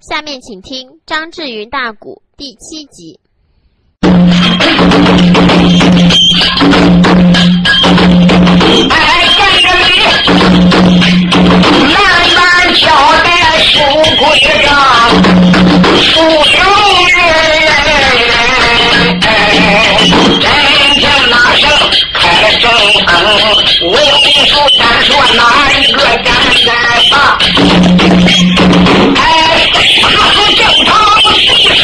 下面请听张志云大鼓第七集。哎，跟着你，慢慢交代书规章，书有人，真正那声开正风，为你说单说哪一个咱再把，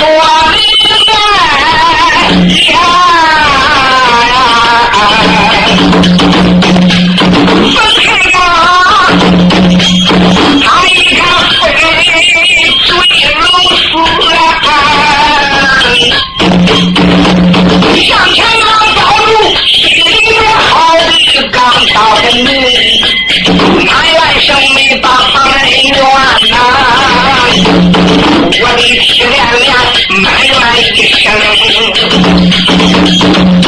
细说明白分开吧，他一看夫人嘴如丝向前忙抱住，心里面好比刚到的女，埋怨声没把恩怨呐，我的铁链链埋怨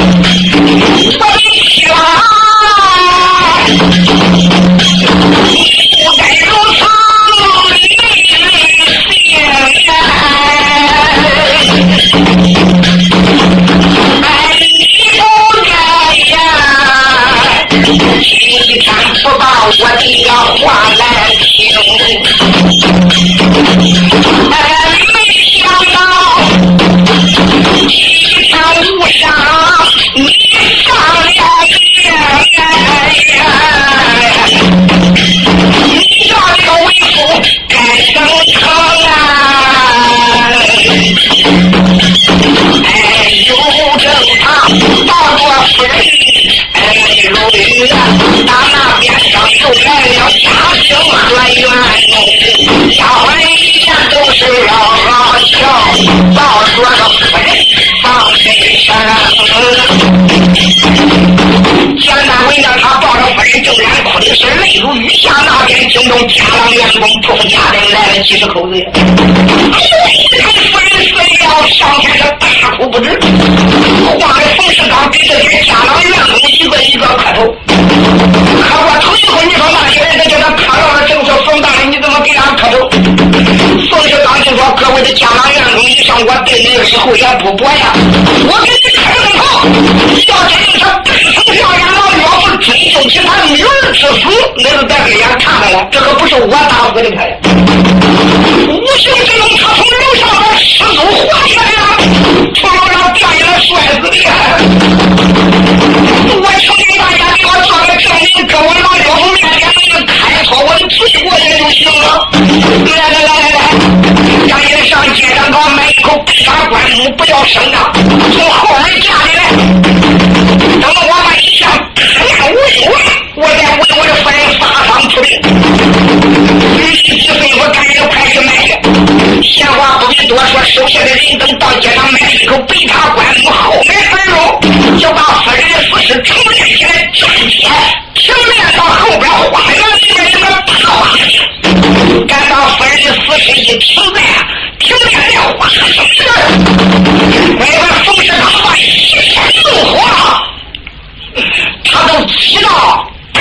家里来了几十口子。哎呦，一看夫人死了，上前是大哭不止。话的冯世刚给这些家郎员工一个一个磕头。磕过头以后，你说那些人都叫他磕到了，正说冯大人，你怎么给俺磕头？冯世刚就说：各位的家郎员工，以上我对你以后也不薄呀，我给你磕个头。要其他女儿之死，那是在给眼看着了，这可不是我打死的他呀。无形之中，他从楼上把失足滑下来了，从楼上掉下来摔死的呀。我求求大家给我做个证明，跟我老岳父面前那个开脱我的罪过也就行了。来来来来来，赶紧上街上给我买一口白茶棺木，不要声张，从后门家里来。等我把一项手下的人等到街上买了一口白茶棺木，后门而入，就把夫人的死尸重练起来，站起来，平面到后边花园里面一个大花去。赶到夫人的死尸一停在停在了花生这儿，为了冯世刚把一片怒火。他都知道元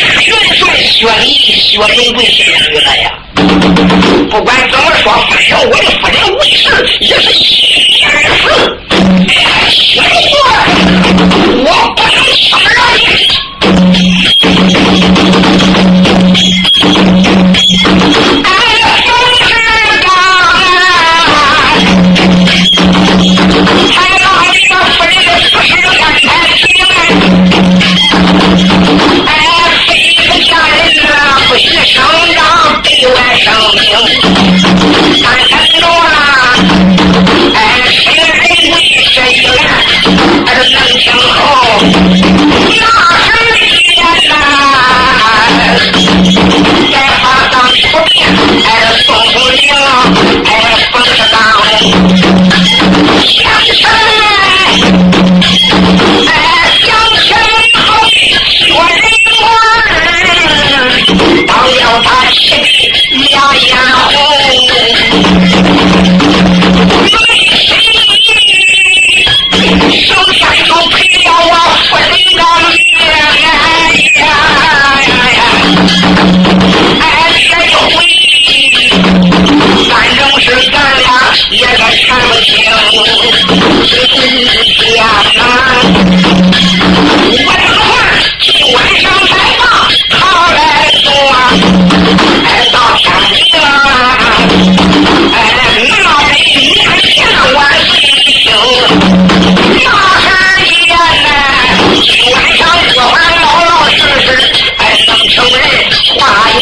帅薛礼、薛仁贵是两个了呀。不管怎么说，反正我的夫人为事也是一件事。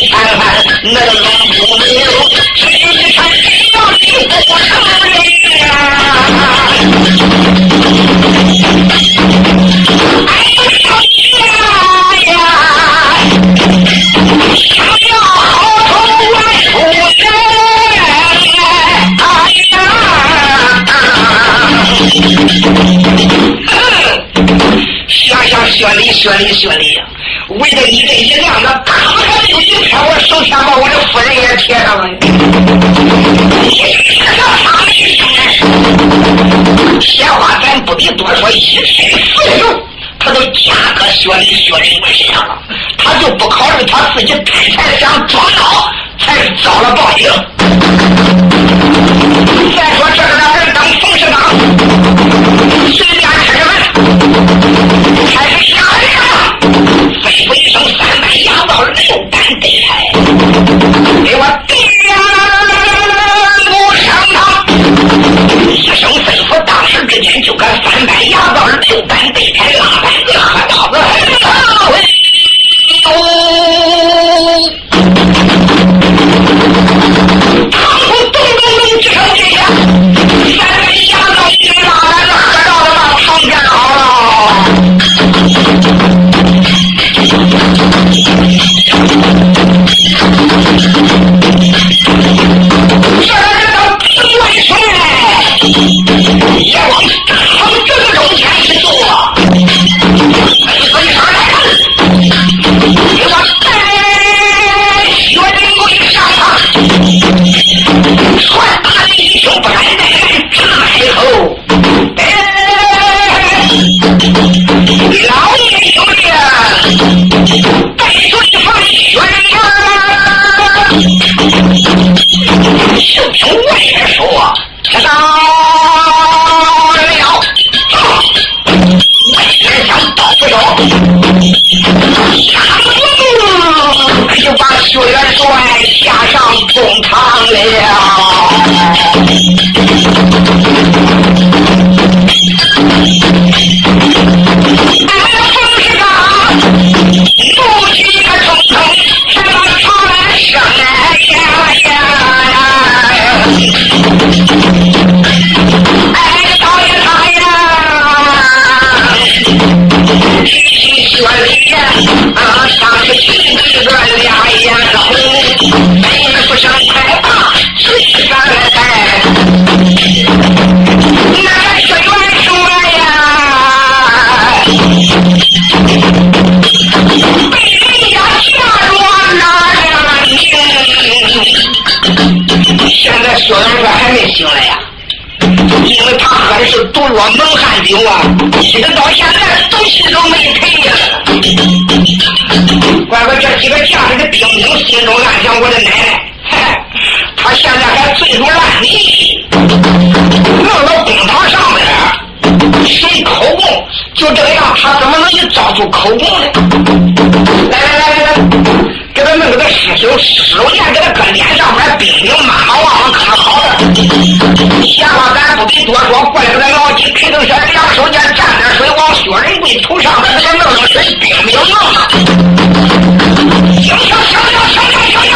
看看那个龙不灵，看一看又要立呀？哎呀呀！不冤呀？哎呀！想想说哩说哩说，这一个一辆那。一天，我首先把我的夫人也贴上了。贴上他的身，闲话咱不必多说，一身肥肉，他都加个学礼学礼为上了，他就不考虑他自己刚才想装孬，才遭了报应。再说这个两人当冯世刚，到六班得。蒙汗酒啊，一直到现在东西都没赔呀。怪不得这几个将士的兵丁心中暗想：我的奶奶，嗨，他现在还醉入烂泥，弄到公堂上面，谁口供？就这样，他怎么能去招出口供呢？来来来来来，给他弄个个尸首，尸首锏给他搁脸上面，兵丁妈妈往往看好了。闲话咱不必多说，怪不得老鸡裴正轩两手间沾点水往薛仁贵头上边给他弄了水，冰冰凉。行行行行行行行行，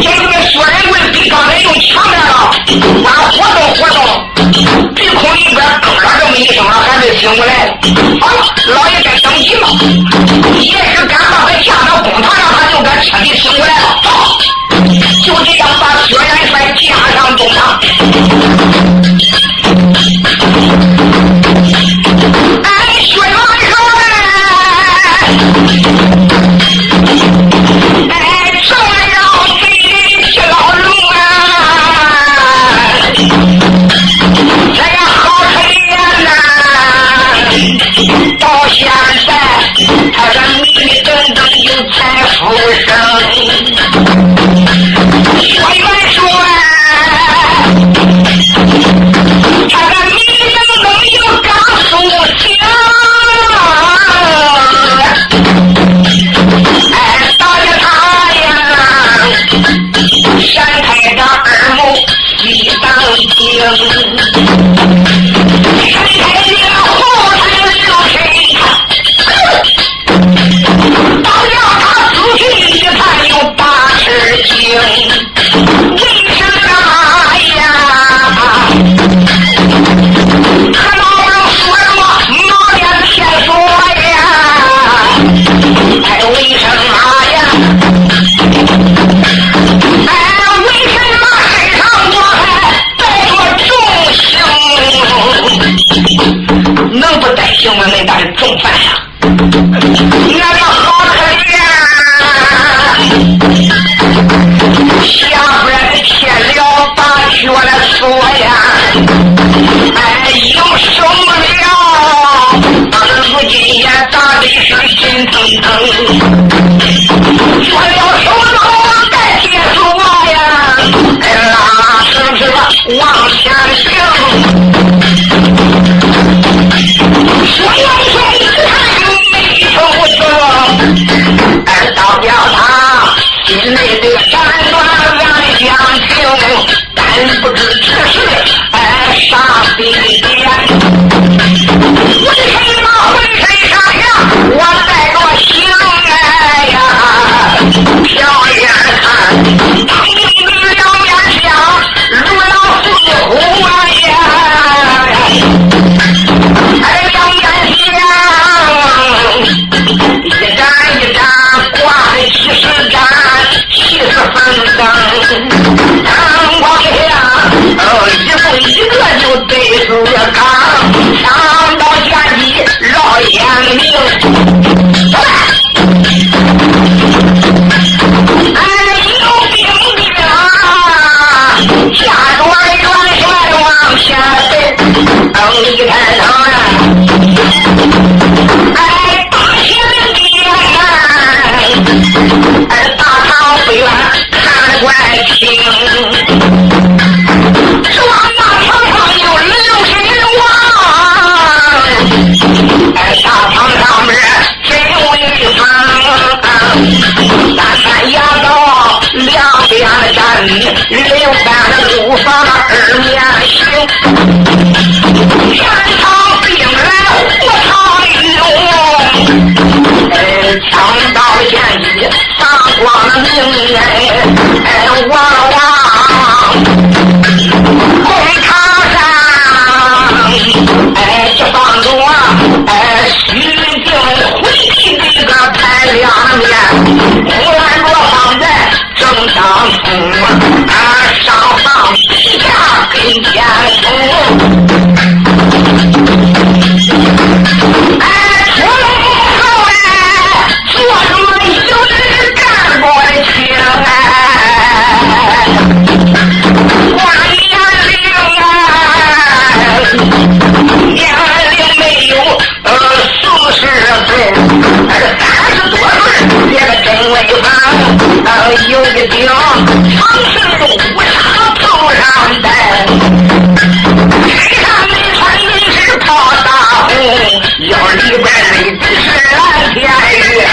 今个薛仁贵比刚才又强点了，俺活动活动。鼻孔里边咯啦这么一声，还没醒过来。好、了，老爷该等急了？啊，上上下下跟前走。你是五杀头上戴身上穿衣是怕大红要礼拜的十来天日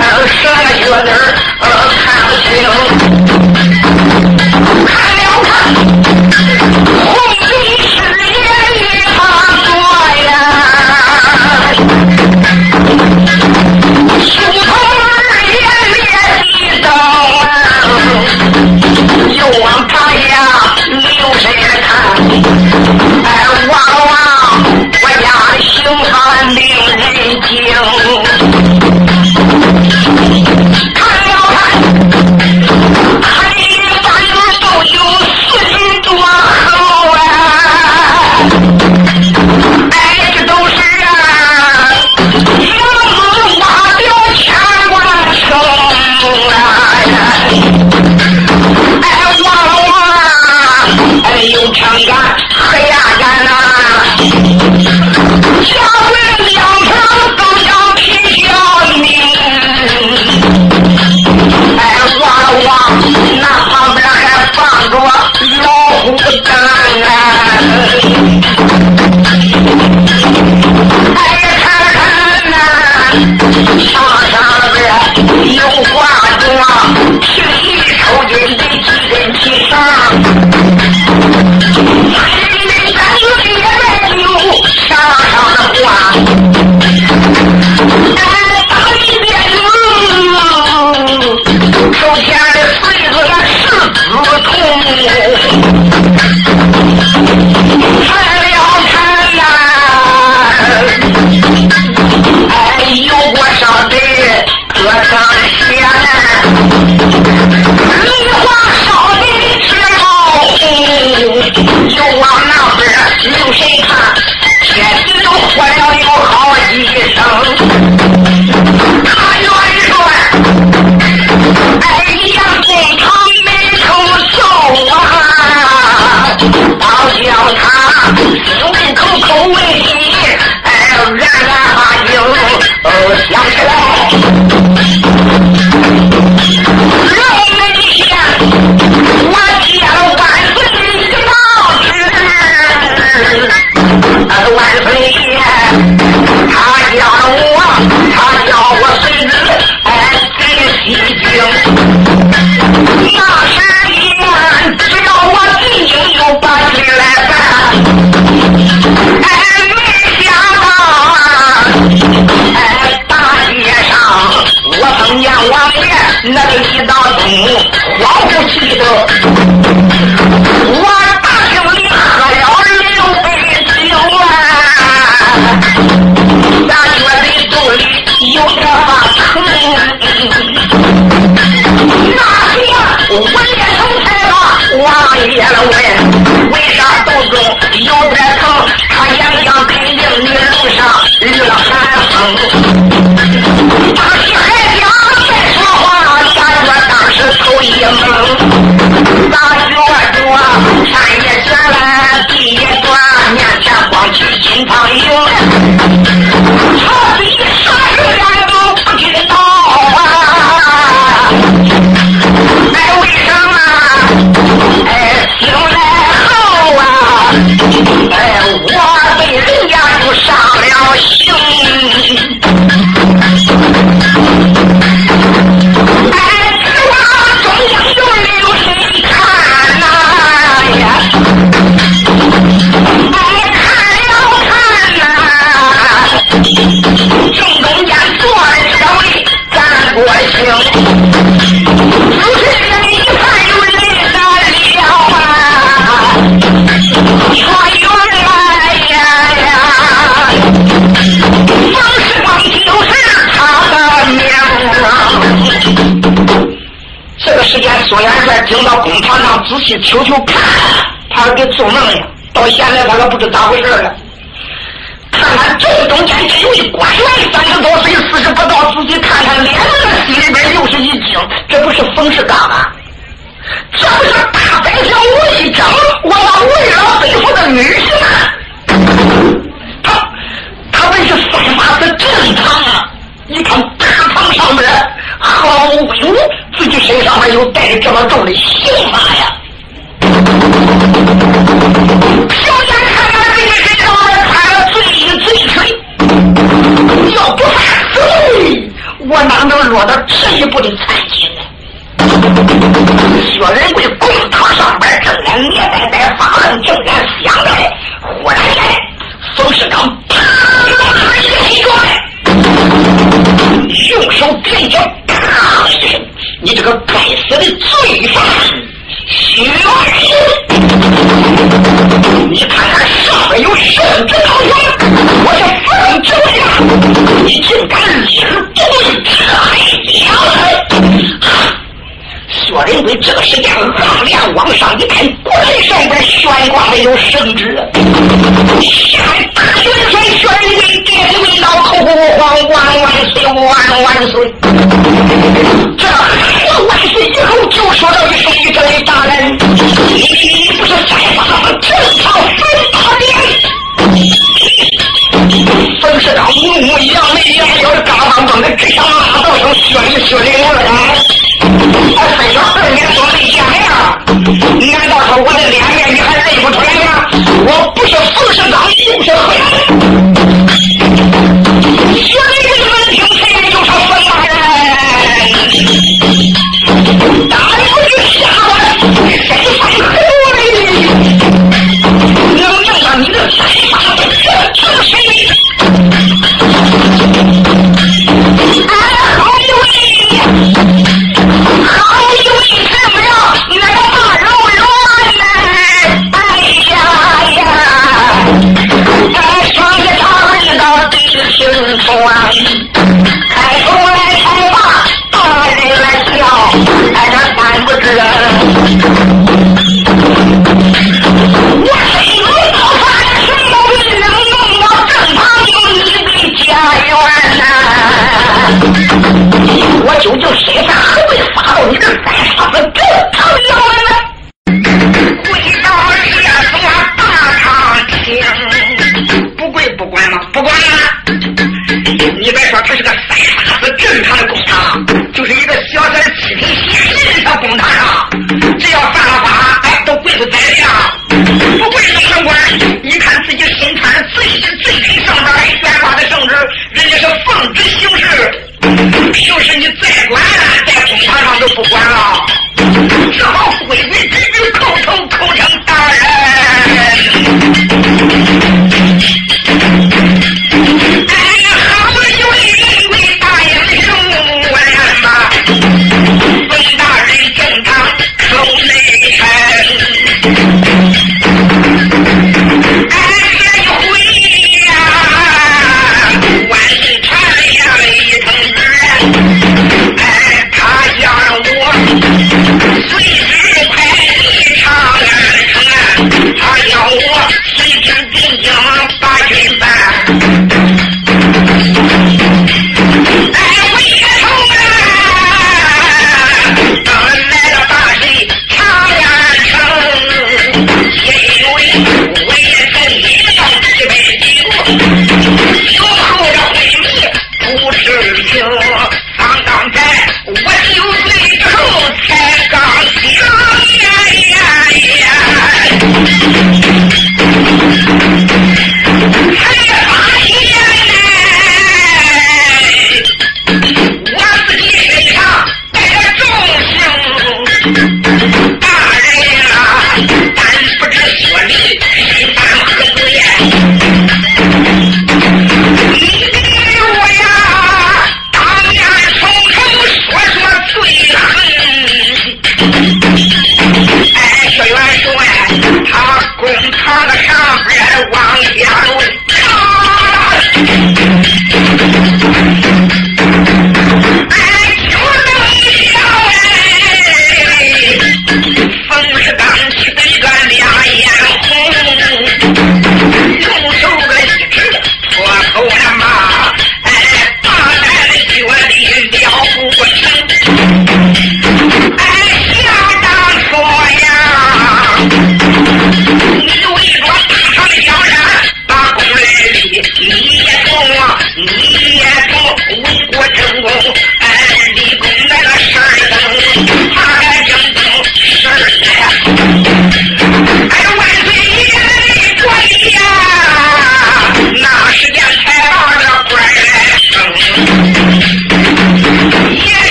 还十个小妮没有泪就 Música 听到公堂上仔细瞅瞅看，他给做梦呀！到现在他可不知咋回事了。看看正中间这位官员，三十多岁，四十不到，仔细看看脸子，心里边又是一惊，这不是冯世刚吗？这不是大宰相吴一征，我那为了背负的女婿吗？他他们是三马子正堂啊！你看大堂上面毫无威武，自己身上还有带着这么重的刑罚呀！小眼看看自己身上穿了罪衣罪锤，要不犯罪，我哪能落到这一步的残疾呢？薛仁贵公堂上边正在面呆呆发愣，正在想着，忽然间，冯世刚啪一个腿转，用手点脚，咔一声，你这个该死的罪犯！徐元你看看上面有圣旨高员，我是奉旨为大，你竟敢立而不对，太娘！薛仁贵这个时间昂脸往上一看，果然上边悬挂的有圣旨，下大元帅薛仁贵跌跪倒，口皇万万岁，万万岁！目扬眉，眼要是刚刚蹦的，只想骂道声：“薛礼薛礼我来！”我分说二年多没见面，难道说我的脸面你还认不出来吗？我不是冯世刚，就是何我就叫身上还未发到你的三叉子，给我疼死我了！跪到列车大堂前，不跪不管吗？不管了。你别说，他是个三叉子，正常的公堂，就是一个小小的七品县令的公堂啊，只要犯了法，哎，都跪在地上。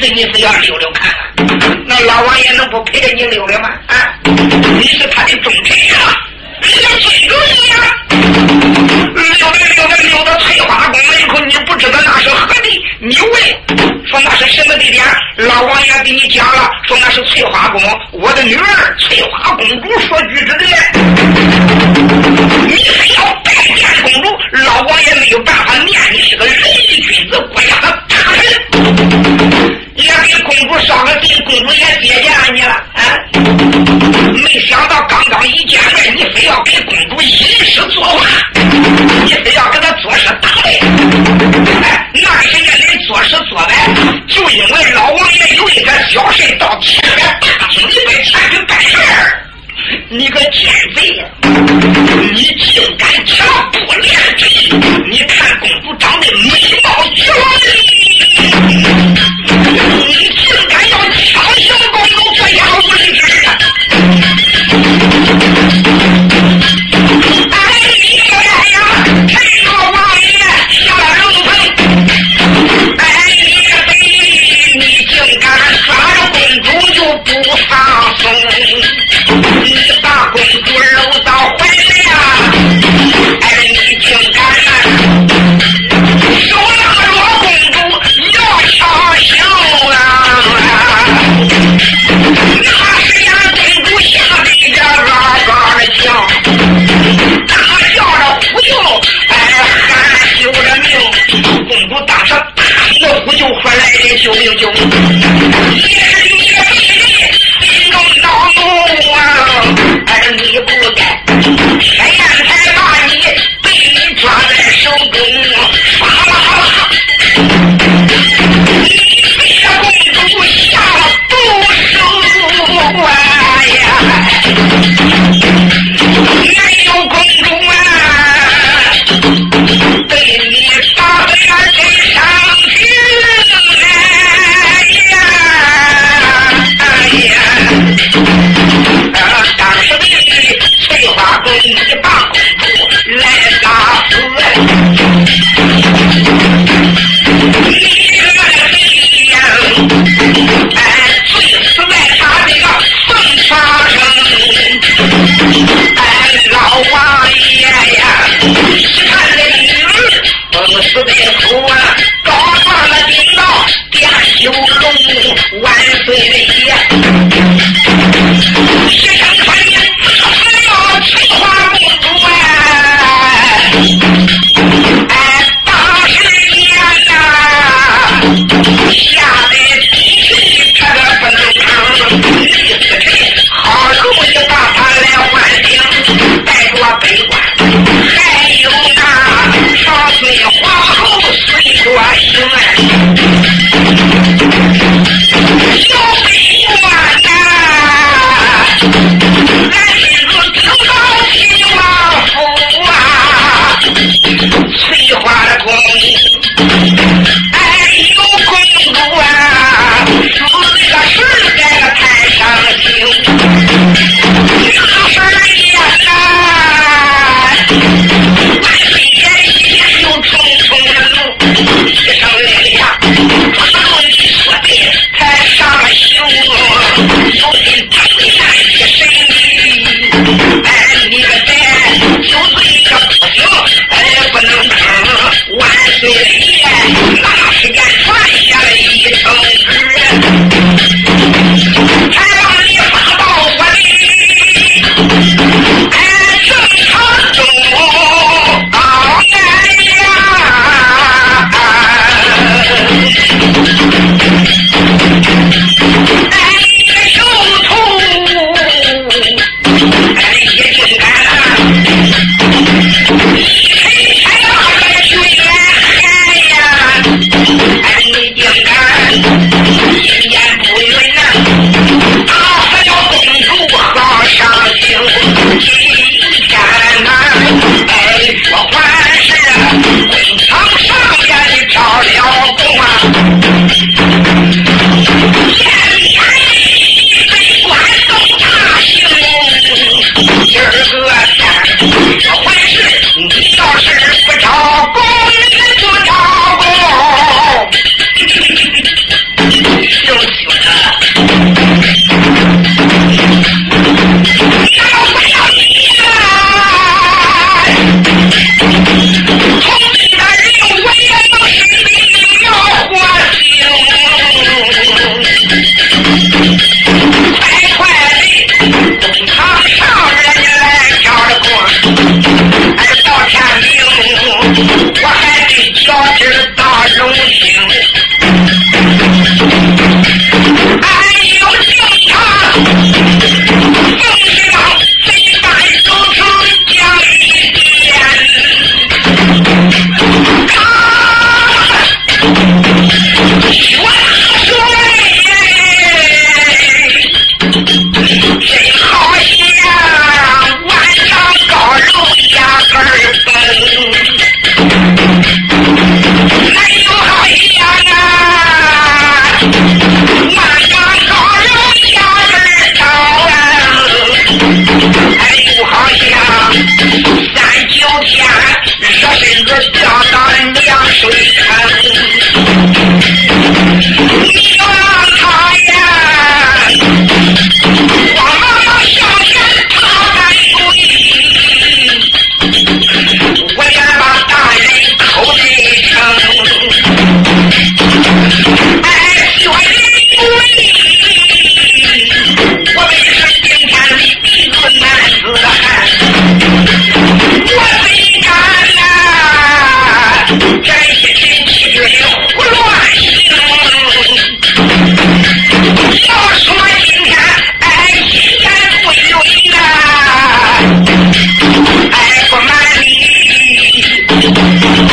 是你是要溜溜看，那老王爷能不陪着你溜溜吗？啊，你是他的忠臣呀，人家尊重你呀。溜溜溜到翠花宫门口，你不知道那是何地？你问，说那是什么地点？老王爷给你讲了，说那是翠花宫，我的女儿翠花公主所居住的。救命救命下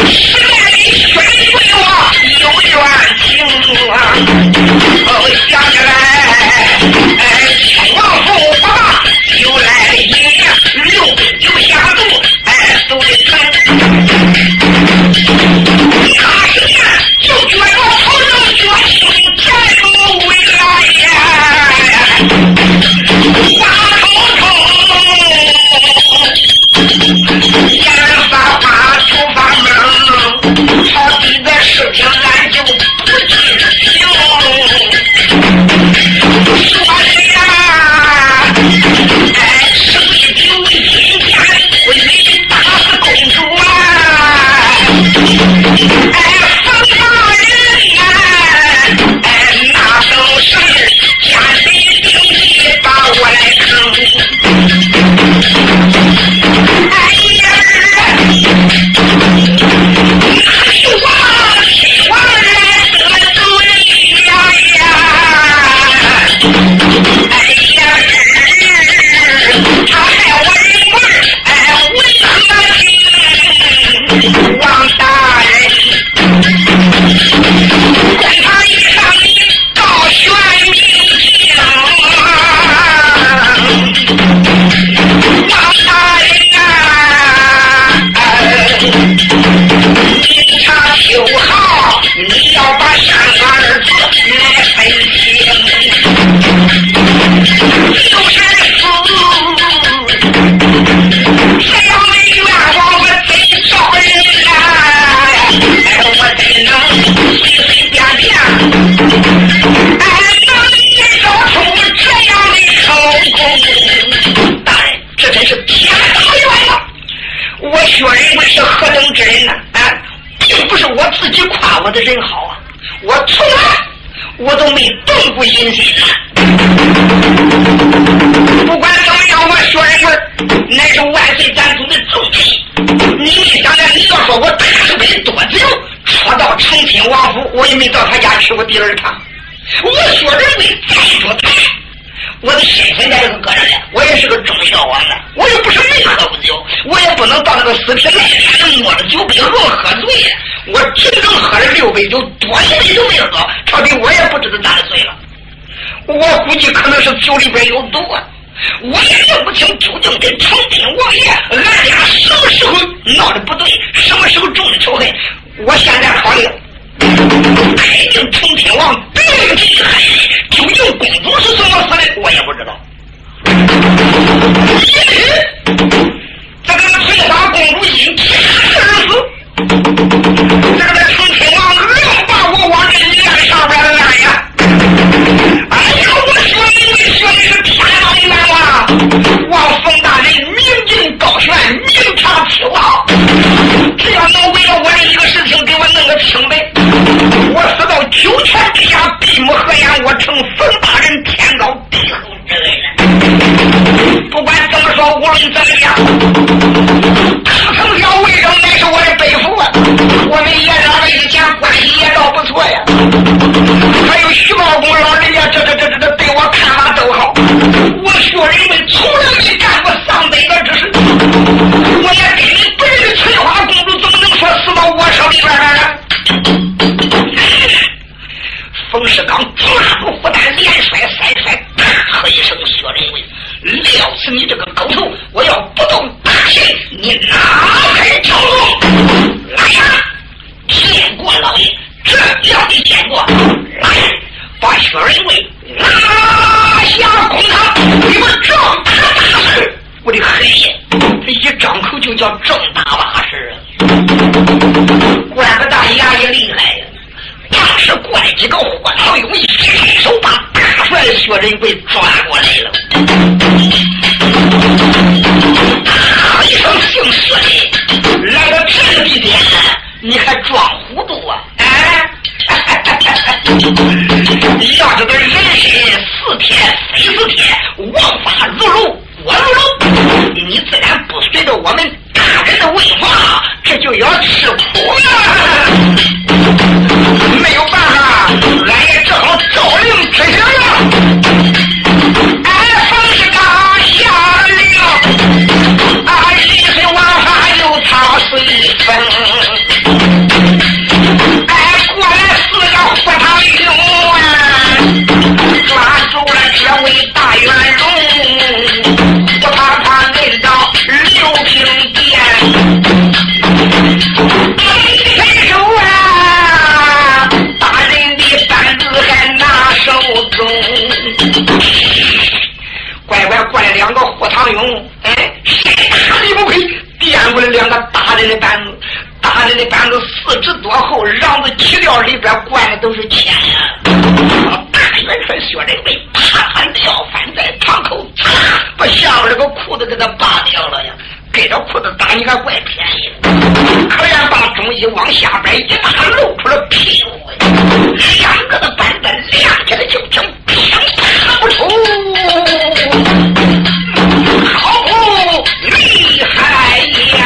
不要把你锤我你永远不啊。六杯酒，多一杯都没喝，到底我也不知道咋的醉了。我估计可能是酒里边有毒啊！我也认不清究竟跟承天王爷俺俩什么时候闹的不对，什么时候种的仇恨。我现在考虑，肯定承天王别有这一害，究竟公主是怎么死的，我也不知道。这个翠花公主因天而死。下，闭目合眼，我成冯大人天高地厚之人了。不管怎么说，无论怎么样，大丞相魏征乃是我的背父啊！我们爷俩以前关系也倒不错呀。还有徐茂公老人家，这这冯世刚抓住负担，连摔三摔，大喝一声：“薛仁贵！”撂死你这个狗头！我要不动大刑，你哪还条路？来呀！见过老爷，这要你见过。来，把薛仁贵拉下公堂，你们正大大事！我的黑爷，这一张口就叫火唐勇，一手把大帅薛仁贵抓过来了。啊一声姓薛的，来到这个地点，你还装糊涂啊？哎，要这个人参四天非四天，王法如龙，我如龙，你自然不随着我们大人的问法，这就要吃苦了。伸手啊！大人的板子还拿手中，乖乖过来两个火堂勇，哎，谁大力不亏，垫过来两个大人的板子，大人的板子四指多厚，瓤子漆料里边灌的都是铅呀！大元帅薛仁贵啪啪撂翻在堂口，嚓，把下边这个裤子给他扒掉了呀！给着裤子打，你还怪便宜。可怜把中医往下边一打，露出了屁股，两个的板凳亮起来就听啪啪不出。好厉害呀！